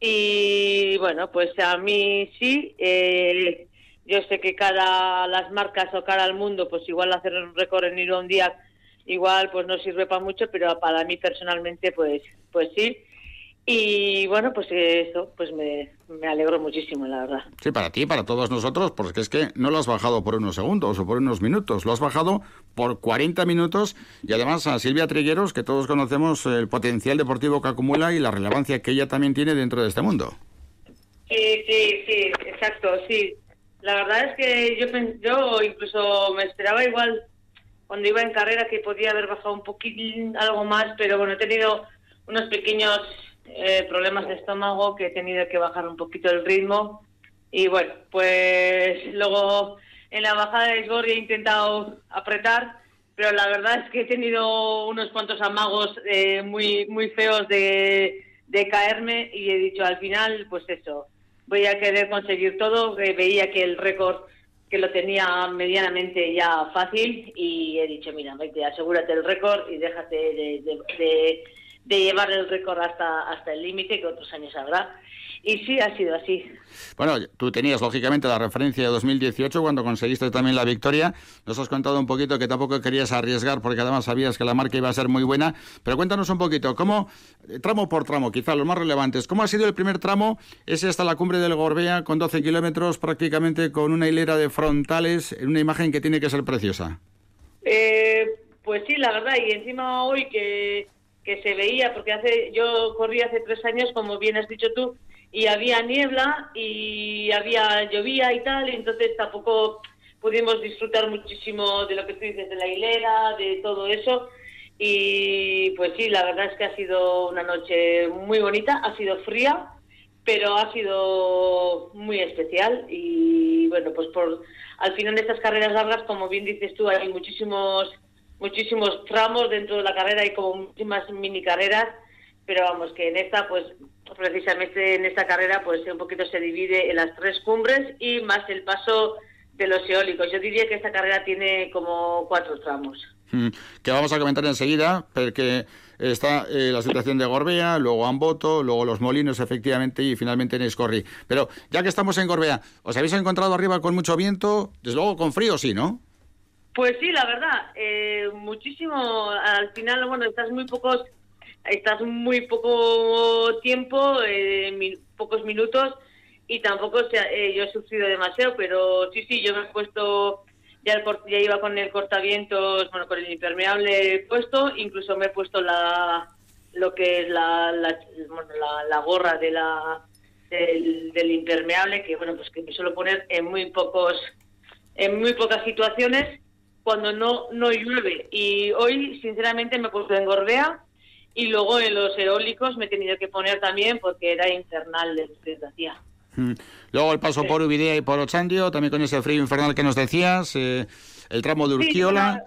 Speaker 13: Y bueno, pues a mí sí. eh, yo sé que cara las marcas o cara al mundo, pues igual hacer un récord en ir un día igual pues no sirve para mucho, pero para mí personalmente pues pues sí. Y bueno, pues eso, pues me, me alegro muchísimo, la verdad.
Speaker 1: Sí, para ti, para todos nosotros, porque es que no lo has bajado por unos segundos o por unos minutos, lo has bajado por 40 minutos y además a Silvia Trigueros, que todos conocemos el potencial deportivo que acumula y la relevancia que ella también tiene dentro de este mundo.
Speaker 13: Sí, sí, sí, exacto, sí. La verdad es que yo, yo incluso me esperaba igual cuando iba en carrera que podía haber bajado un poquitín, algo más, pero bueno, he tenido unos pequeños eh, problemas de estómago que he tenido que bajar un poquito el ritmo. Y bueno, pues luego en la bajada de Isgorri he intentado apretar, pero la verdad es que he tenido unos cuantos amagos eh, muy, muy feos de, de caerme y he dicho al final, pues eso, voy a querer conseguir todo. Eh, veía que el récord que lo tenía medianamente ya fácil y he dicho, mira, vete, asegúrate el récord y déjate de, de- de- de llevar el récord hasta, hasta el límite que otros años habrá. Y sí, ha sido así.
Speaker 1: Bueno, tú tenías lógicamente la referencia de 2018 cuando conseguiste también la victoria. Nos has contado un poquito que tampoco querías arriesgar porque además sabías que la marca iba a ser muy buena. Pero cuéntanos un poquito, ¿cómo, tramo por tramo, quizá los más relevantes, cómo ha sido el primer tramo, ese hasta la cumbre del Gorbea con 12 kilómetros prácticamente con una hilera de frontales en una imagen que tiene que ser preciosa?
Speaker 13: Eh, pues sí, la verdad, y encima hoy que, que se veía, porque hace yo corrí hace tres años, como bien has dicho tú, y había niebla y había llovía y tal, y entonces tampoco pudimos disfrutar muchísimo de lo que tú dices, de la hilera, de todo eso. Y pues sí, la verdad es que ha sido una noche muy bonita, ha sido fría, pero ha sido muy especial y bueno, pues por al final de estas carreras largas, como bien dices tú, hay muchísimos muchísimos tramos dentro de la carrera y como muchísimas mini carreras, pero vamos que en esta pues precisamente en esta carrera pues un poquito se divide en las tres cumbres y más el paso de los eólicos. Yo diría que esta carrera tiene como cuatro tramos.
Speaker 1: Mm, que vamos a comentar enseguida, porque está eh, la situación de Gorbea, luego Amboto, luego Los Molinos, efectivamente, y finalmente en Escorri. Pero ya que estamos en Gorbea, ¿os habéis encontrado arriba con mucho viento? Desde luego con frío, sí, ¿no?
Speaker 13: Pues sí, la verdad, eh, muchísimo. Al final, bueno, estás muy pocos, estás muy poco tiempo, eh, pocos minutos, y tampoco yo he sufrido demasiado, pero sí, sí, yo me he puesto ya, ya iba con el cortavientos, bueno, con el impermeable puesto, incluso me he puesto la lo que es la, la, la, gorra de la del, impermeable, que bueno, pues que me suelo poner en muy pocos en muy pocas situaciones cuando no no llueve. Y hoy, sinceramente, me he puesto en Gorbea y luego en los eólicos me he tenido que poner también porque era infernal de que hacía.
Speaker 1: Mm. Luego el paso por Ubidea y por Ochandio, también con ese frío infernal que nos decías, eh, el tramo de Urquiola.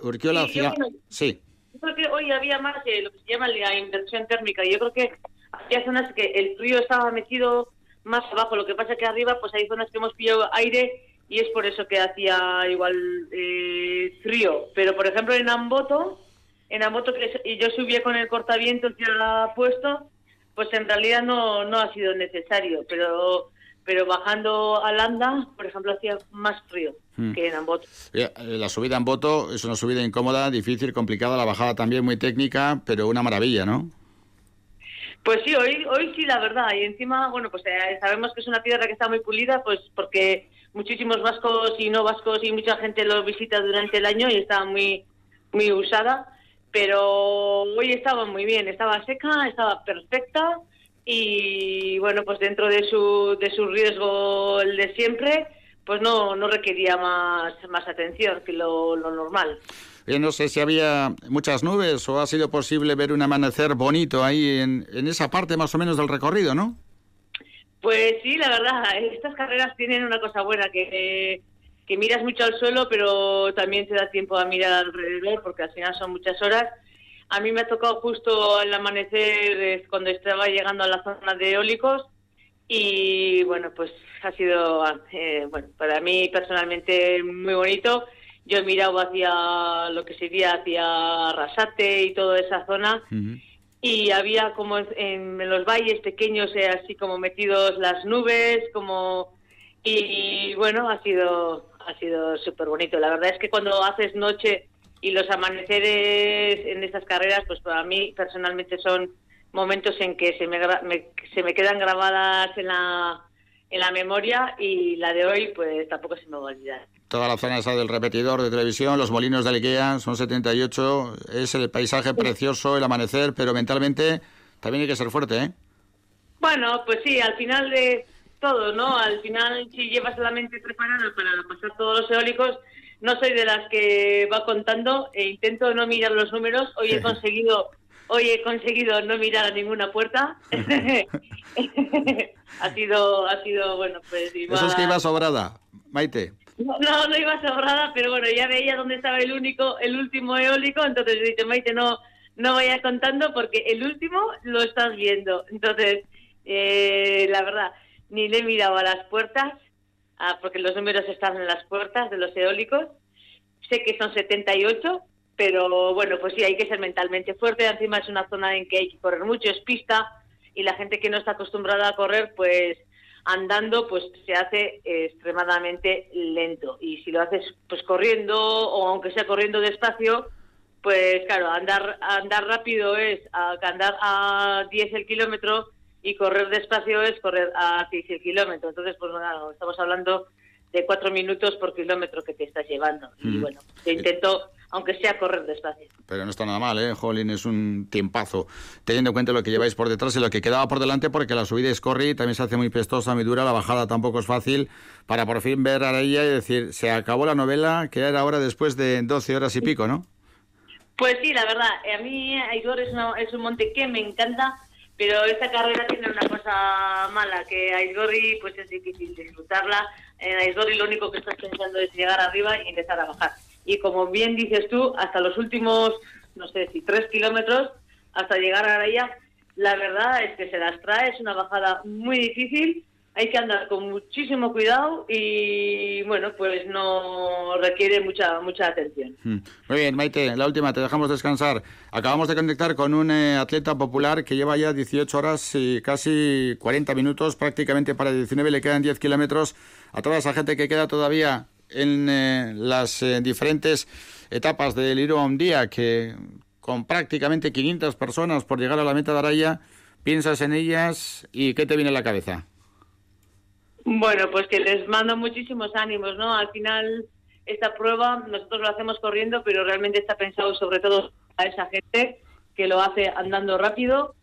Speaker 1: Urquiola hacia... sí.
Speaker 13: Yo creo que hoy había más lo que se llama la inversión térmica. Yo creo que había zonas que el frío estaba metido más abajo. Lo que pasa que arriba, pues hay zonas que hemos pillado aire y es por eso que hacía igual eh, frío. Pero por ejemplo en Amboto, en Amboto que y yo subía con el cortaviento ha puesto, pues en realidad no, no ha sido necesario, pero pero bajando a Landa, por ejemplo, hacía más frío hmm. que en Amboto.
Speaker 1: Eh, la subida en Boto es una subida incómoda, difícil, complicada, la bajada también muy técnica, pero una maravilla, ¿no?
Speaker 13: Pues sí, hoy, hoy sí, la verdad. Y encima, bueno, pues eh, sabemos que es una tierra que está muy pulida, pues porque muchísimos vascos y no vascos y mucha gente lo visita durante el año y está muy, muy usada pero hoy estaba muy bien, estaba seca, estaba perfecta y bueno, pues dentro de su, de su riesgo el de siempre, pues no, no requería más, más atención que lo, normal.
Speaker 1: Yo no sé si había muchas nubes o ha sido posible ver un amanecer bonito ahí en, en esa parte más o menos del recorrido, ¿no?
Speaker 13: Pues sí, la verdad, estas carreras tienen una cosa buena, que miras mucho al suelo, pero también te da tiempo a mirar alrededor, porque al final son muchas horas. A mí me ha tocado justo al amanecer cuando estaba llegando a la zona de eólicos y bueno, pues ha sido, eh, bueno, para mí personalmente muy bonito. Yo he mirado hacia lo que sería hacia Rasate y toda esa zona y había como en, los valles pequeños, eh, así como metidos las nubes, como y bueno, ha sido ha sido súper bonito. La verdad es que cuando haces noche y los amaneceres en estas carreras, pues para mí personalmente son momentos en que se me, se me quedan grabadas en la, en la memoria y la de hoy pues tampoco se me va a olvidar.
Speaker 1: Toda la zona esa del repetidor de televisión, los molinos de Ikea, son 78, es el paisaje precioso, el amanecer, pero mentalmente también hay que ser fuerte, ¿eh?
Speaker 13: Bueno, pues sí, al final de todo, ¿no? Al final, si llevas la mente preparada para pasar todos los eólicos, no soy de las que va contando e intento no mirar los números. Hoy he conseguido, hoy he conseguido no mirar a ninguna puerta. ha sido, ha sido, bueno, pues.
Speaker 1: Eso es que iba sobrada, Maite.
Speaker 13: No, no, iba sobrada, pero bueno, ya veía dónde estaba el único, el último eólico, entonces he dicho, Maite, no, no vayas contando porque el último lo estás viendo. Entonces, eh, la verdad, ni le he mirado a las puertas, ah, porque los números están en las puertas de los eólicos. Sé que son 78, pero bueno, pues sí, hay que ser mentalmente fuerte. Encima es una zona en que hay que correr mucho, es pista, y la gente que no está acostumbrada a correr, pues andando, pues se hace extremadamente lento. Y si lo haces pues corriendo, o aunque sea corriendo despacio, pues claro, andar, andar rápido es andar a 10 el kilómetro y correr despacio es correr a 15 kilómetros. Entonces, pues bueno, estamos hablando de cuatro minutos por kilómetro que te estás llevando. Y bueno, te intento, aunque sea correr despacio.
Speaker 1: Pero no está nada mal, ¿eh? Jolín, es un tiempazo. Teniendo en cuenta lo que lleváis por detrás y lo que quedaba por delante, porque la subida es corri, también se hace muy pestosa, muy dura, la bajada tampoco es fácil, para por fin ver a ella y decir, se acabó la novela, que era ahora después de 12 horas y pico, ¿no?
Speaker 13: Pues sí, la verdad, a mí Aigor es, es un monte que me encanta, pero esta carrera tiene una cosa mala, que Aizgorri pues es difícil disfrutarla. En Aizgorri lo único que estás pensando es llegar arriba y empezar a bajar. Y como bien dices tú, hasta los últimos, no sé si tres kilómetros, hasta llegar a ella, la verdad es que se las trae, es una bajada muy difícil hay que andar con muchísimo cuidado y bueno, pues no requiere mucha mucha atención.
Speaker 1: Hmm. Muy bien, Maite, la última, te dejamos descansar. Acabamos de conectar con un eh, atleta popular que lleva ya 18 horas y casi 40 minutos, prácticamente para 19 le quedan 10 kilómetros. A toda esa gente que queda todavía en eh, las eh, diferentes etapas del Iro un día, que con prácticamente 500 personas por llegar a la meta de Araya, piensas en ellas y ¿qué te viene a la cabeza?
Speaker 13: Bueno, pues que les mando muchísimos ánimos, ¿no? Al final, esta prueba nosotros lo hacemos corriendo, pero realmente está pensado sobre todo a esa gente que lo hace andando rápido.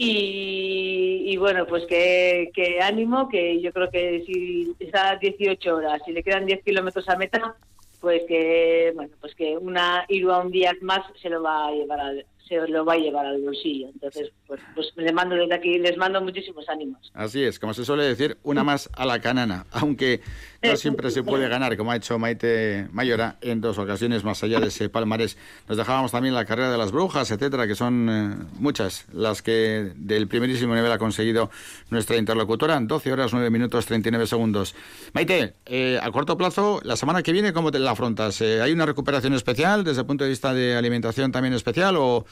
Speaker 13: Y, bueno, pues que, que, ánimo, que yo creo que si está 18 horas, y le quedan 10 kilómetros a meta, pues que, bueno, pues que una Irua un día más se lo va a llevar al, se lo va a llevar al bolsillo. Entonces, pues, pues les mando desde aquí, les mando muchísimos ánimos.
Speaker 1: Así es, como se suele decir, una más a la canana, aunque no siempre se puede ganar, como ha hecho Maite Mayora en dos ocasiones más allá de ese palmarés. Nos dejábamos también la carrera de las brujas, etcétera, que son eh, muchas las que del primerísimo nivel ha conseguido nuestra interlocutora, 12 horas, 9 minutos, 39 segundos. Maite, eh, a corto plazo, la semana que viene, ¿cómo te la afrontas? Eh, ¿Hay una recuperación especial desde el punto de vista de alimentación también especial o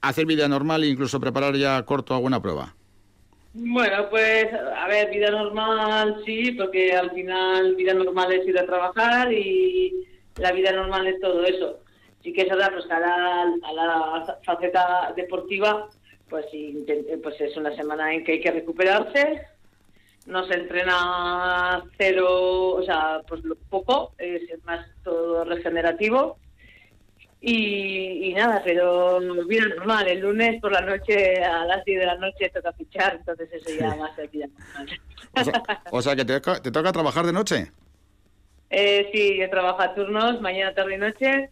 Speaker 1: hacer vida normal e incluso preparar ya corto alguna prueba?
Speaker 13: Bueno, pues a ver, vida normal sí, porque al final vida normal es ir a trabajar y la vida normal es todo eso. Sí que es verdad, pues a la, a la faceta deportiva, pues, pues es una semana en que hay que recuperarse, no se entrena cero, o sea, pues poco, es más todo regenerativo y, nada, pero vida normal. El lunes por la noche, a las 10 de la noche, toca fichar, entonces eso ya más aquí normal.
Speaker 1: O sea, que te, te, toca trabajar de noche.
Speaker 13: Eh, sí, yo trabajo a turnos, mañana, tarde y noche.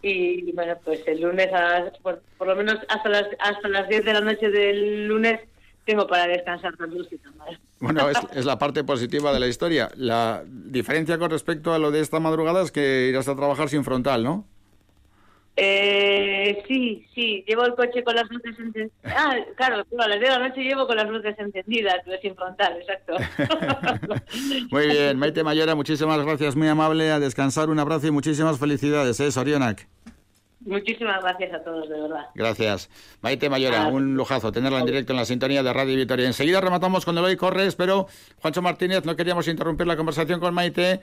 Speaker 13: Y bueno, pues el lunes, por, lo menos hasta las, hasta las 10 de la noche del lunes, tengo para descansar
Speaker 1: Bueno, es, es, la parte positiva de la historia. La diferencia con respecto a lo de esta madrugada es que irás a trabajar sin frontal, ¿no?
Speaker 13: Eh, sí, sí, llevo el coche con las luces encendidas. Ah, claro, a las 10 de la noche llevo con las luces encendidas, sin frontal, exacto.
Speaker 1: muy bien, Maite Mayora, muchísimas gracias, muy amable, a descansar, un abrazo y muchísimas felicidades, ¿eh, Sorionak?
Speaker 13: Muchísimas gracias a todos, de verdad.
Speaker 1: Gracias. Maite Mayora, un lujazo tenerla en directo en la sintonía de Radio Vitoria. Enseguida rematamos con Eloy Corres, pero Juancho Martínez, no queríamos interrumpir la conversación con Maite.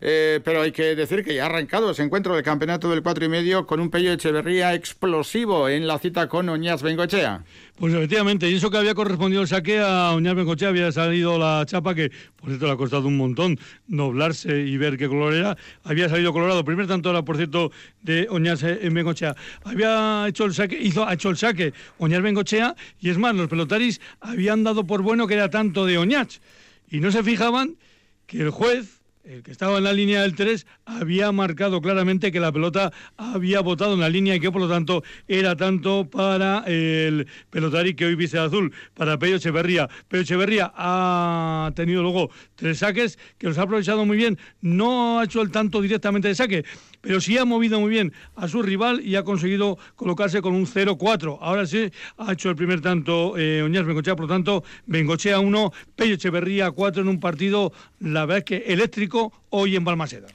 Speaker 1: Eh, pero hay que decir que ya ha arrancado ese encuentro del campeonato del cuatro y medio con un Pello Echeverría explosivo en la cita con Oñaz Bengochea.
Speaker 6: Pues efectivamente, y eso que había correspondido el saque a Oñaz Bengochea había salido la chapa que, por cierto, le ha costado un montón doblarse y ver qué color era. Había salido colorado. Primer tanto era, por cierto, de Oñaz en Bengochea. Había hecho el saque, hizo, ha hecho el saque Oñaz Bengochea y es más, los pelotaris habían dado por bueno que era tanto de Oñaz y no se fijaban que el juez el que estaba en la línea del 3 había marcado claramente que la pelota había botado en la línea y que por lo tanto era tanto para el pelotari que hoy viste azul, para Pello Echeverría. Pello Echeverría ha tenido luego tres saques que los ha aprovechado muy bien. No ha hecho el tanto directamente de saque, pero sí ha movido muy bien a su rival y ha conseguido colocarse con un 0-4. Ahora sí ha hecho el primer tanto eh, Oñaz Bengochea, por lo tanto, Bengochea 1, Pello Echeverría 4 en un partido, la verdad es que eléctrico hoy en Balmaseda.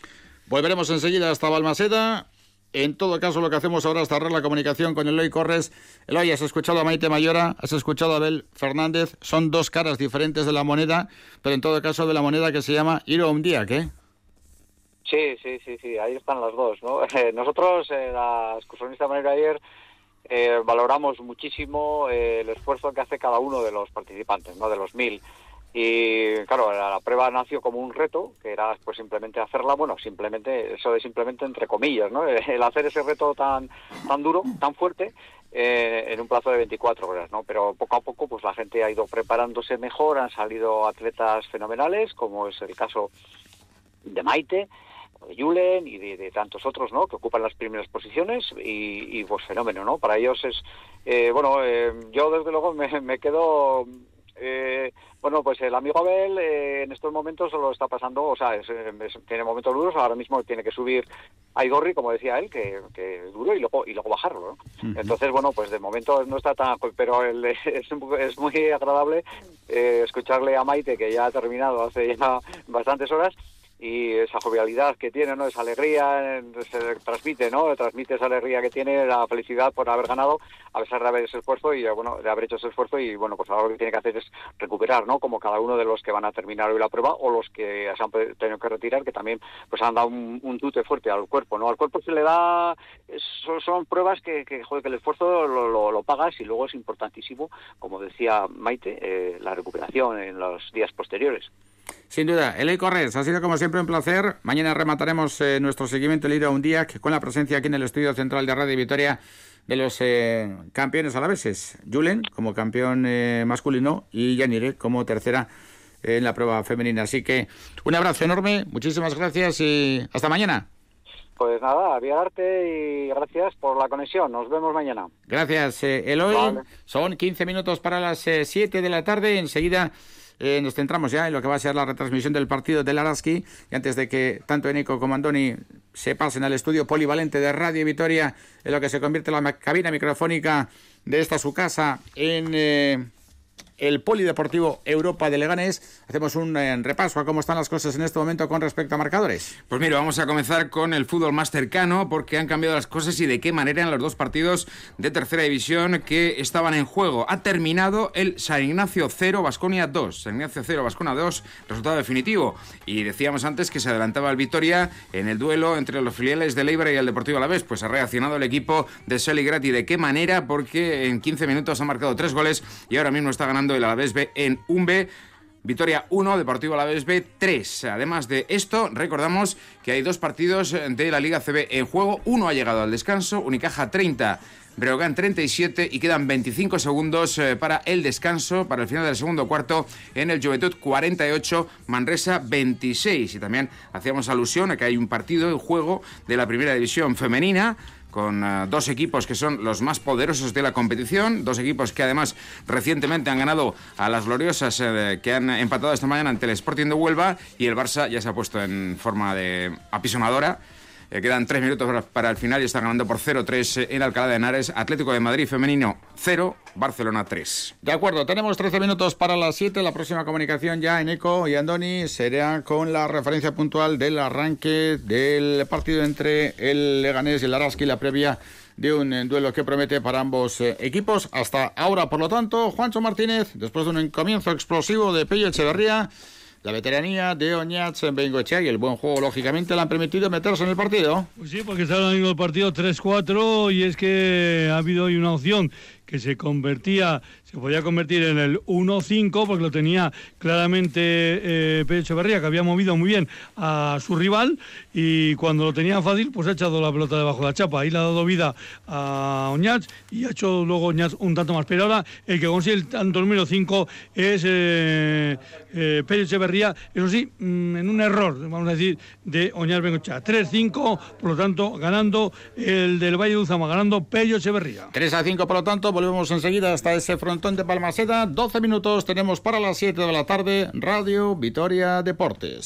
Speaker 1: Volveremos enseguida hasta Balmaseda. En todo caso, lo que hacemos ahora es cerrar la comunicación con Eloy Corres. Eloy, has escuchado a Maite Mayora, has escuchado a Abel Fernández. Son dos caras diferentes de la moneda, pero en todo caso de la moneda que se llama Iro un día, ¿qué?
Speaker 11: Sí, sí, sí, sí, ahí están las dos, ¿no? nosotros, eh, la excursionista Manera ayer, eh, valoramos muchísimo eh, el esfuerzo que hace cada uno de los participantes, ¿no? De los mil. Y claro, la, prueba nació como un reto, que era pues simplemente hacerla, bueno, simplemente, eso de simplemente entre comillas, ¿no? El hacer ese reto tan, tan duro, tan fuerte, eh, en un plazo de 24 horas, ¿no? Pero poco a poco, pues la gente ha ido preparándose mejor, han salido atletas fenomenales, como es el caso de Maite, de Julen y de, tantos otros, ¿no? Que ocupan las primeras posiciones y, pues fenómeno, ¿no? Para ellos es, eh, bueno, eh, yo desde luego me, me quedo eh, bueno, pues el amigo Abel eh, en estos momentos lo está pasando, o sea, tiene momentos duros, ahora mismo tiene que subir a Igorri, como decía él, que, que duro y luego y luego bajarlo, ¿no? Entonces, bueno, pues de momento no está tan, pero es, es, muy agradable eh, escucharle a Maite, que ya ha terminado hace ya bastantes horas, y esa jovialidad que tiene, ¿no? Esa alegría se transmite, ¿no? Transmite esa alegría que tiene, la felicidad por haber ganado, a pesar de haber ese esfuerzo y, bueno, de haber hecho ese esfuerzo y, bueno, pues ahora lo que tiene que hacer es recuperar, ¿no? Como cada uno de los que van a terminar hoy la prueba o los que se han tenido que retirar, que también, pues han dado un, tute fuerte al cuerpo, ¿no? Al cuerpo se le da, son, pruebas que, que, que el esfuerzo lo, lo, pagas y luego es importantísimo, como decía Maite, eh, la recuperación en los días posteriores.
Speaker 1: Sin duda, Eley Corres, ha sido como siempre un placer. Mañana remataremos eh, nuestro seguimiento del un día con la presencia aquí en el estudio central de Radio Vitoria de los eh, campeones alaveses. Julen como campeón eh, masculino y Yanire como tercera en la prueba femenina. Así que un abrazo enorme, muchísimas gracias y hasta mañana.
Speaker 11: Pues nada, arte y gracias por la conexión. Nos vemos mañana.
Speaker 1: Gracias, Eloy. Son 15 minutos para las 7 de la tarde. Enseguida eh, nos centramos ya en lo que va a ser la retransmisión del partido del Araski. Y antes de que tanto Enico como Andoni se pasen al estudio polivalente de Radio Vitoria en lo que se convierte en la cabina microfónica de esta su casa en... Eh, el Polideportivo Europa de Leganés. Hacemos un eh, repaso a cómo están las cosas en este momento con respecto a marcadores.
Speaker 4: Pues mira, vamos a comenzar con el fútbol más cercano porque han cambiado las cosas y de qué manera en los dos partidos de tercera división que estaban en juego. Ha terminado el San Ignacio 0, Basconia 2. San Ignacio 0, Basconia 2, resultado definitivo. Y decíamos antes que se adelantaba el Vitoria en el duelo entre los filiales de Leibre y el Deportivo Alavés. Pues ha reaccionado el equipo de Seligrati. ¿De qué manera? Porque en 15 minutos ha marcado tres goles y ahora mismo está ganando el Alavés B en un B. Victoria 1, Deportivo Alavés B 3. Además de esto, recordamos que hay dos partidos de la Liga CB en juego. Uno ha llegado al descanso, Unicaja 30, Breogán 37 y quedan 25 segundos eh, para el descanso, para el final del segundo cuarto en el Juventud 48, Manresa 26. Y también hacíamos alusión a que hay un partido en juego de la primera división femenina con eh, dos equipos que son los más poderosos de la competición, dos equipos que además recientemente han ganado a las gloriosas eh, que han empatado esta mañana ante el Sporting de Huelva y el Barça ya se ha puesto en forma de apisonadora eh, quedan tres minutos para el final y está ganando por 0-3 en Alcalá de Henares. Atlético de Madrid femenino 0, Barcelona 3.
Speaker 1: De acuerdo, tenemos 13 minutos para las 7. La próxima comunicación ya en Eco y Andoni será con la referencia puntual del arranque del partido entre el Leganés y el Araski, la previa de un eh, duelo que promete para ambos eh, equipos. Hasta ahora, por lo tanto, Juancho Martínez, después de un comienzo explosivo de Pello Echeverría, la veteranía de Oñaz en Bengochea y el buen juego, lógicamente, le han permitido meterse en el partido.
Speaker 6: Pues sí, porque está en el partido 3-4 y es que ha habido hoy una opción que se convertía se podía convertir en el 1-5 porque lo tenía claramente eh, Pedro Echeverría, que había movido muy bien a su rival y cuando lo tenía fácil, pues ha echado la pelota debajo de la chapa. Ahí le ha dado vida a Oñaz y ha hecho luego Oñaz un tanto más. Pero ahora el que consigue el tanto número 5 es eh, eh, Pedro Echeverría, eso sí, mm, en un error, vamos a decir, de Oñaz Bengocha. 3-5, por lo tanto, ganando el del Valle de Uzama, ganando Pello Echeverría.
Speaker 1: 3-5, por lo tanto, volvemos enseguida hasta ese de Palmaseda. 12 minutos tenemos para las 7 de la tarde. Radio Vitoria Deportes.